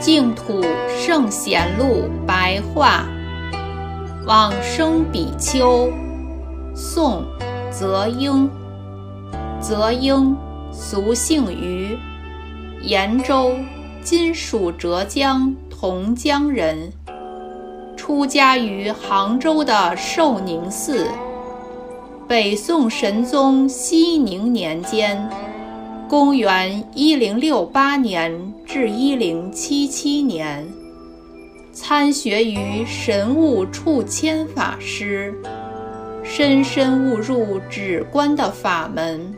净土圣贤录白话，往生比丘，宋，泽英。泽英，俗姓于，延州（今属浙江）同江人，出家于杭州的寿宁寺。北宋神宗熙宁年间。公元一零六八年至一零七七年，参学于神悟处千法师，深深悟入止观的法门。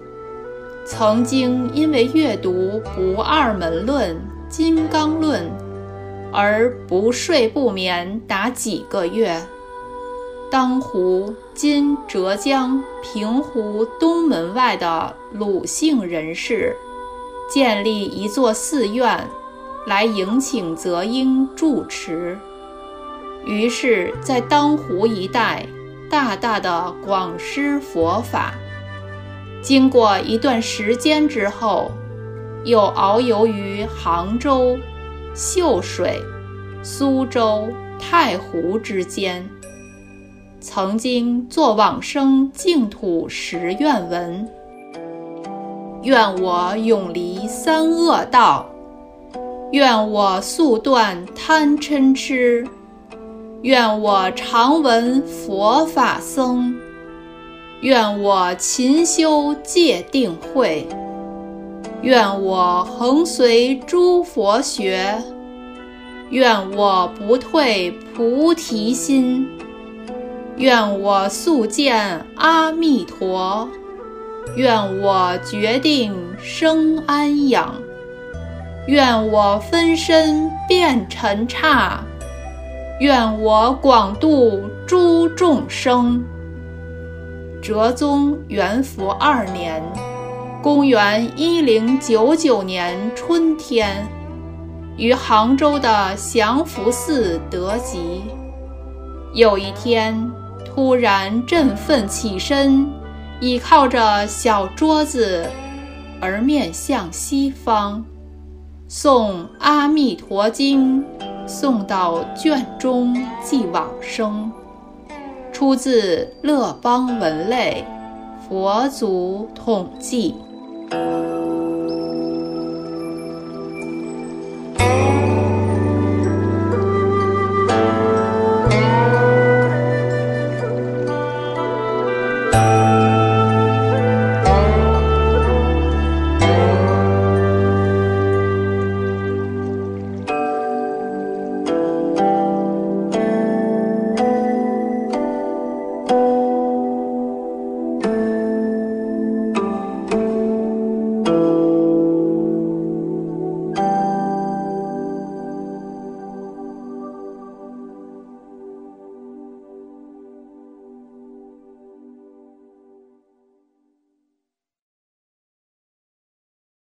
曾经因为阅读《不二门论》《金刚论》而不睡不眠达几个月。当湖（今浙江平湖东门外）的鲁姓人士建立一座寺院，来迎请泽英住持。于是，在当湖一带大大的广施佛法。经过一段时间之后，又遨游于杭州、秀水、苏州、太湖之间。曾经作往生净土十愿文：愿我永离三恶道，愿我速断贪嗔痴，愿我常闻佛法僧，愿我勤修戒定慧，愿我恒随诸佛学，愿我不退菩提心。愿我速见阿弥陀，愿我决定生安养，愿我分身变尘刹，愿我广度诸众生。哲宗元符二年，公元一零九九年春天，于杭州的祥福寺得吉。有一天。突然振奋起身，倚靠着小桌子，而面向西方，诵《阿弥陀经》，诵到卷中即往生。出自《乐邦文类》，佛祖统记。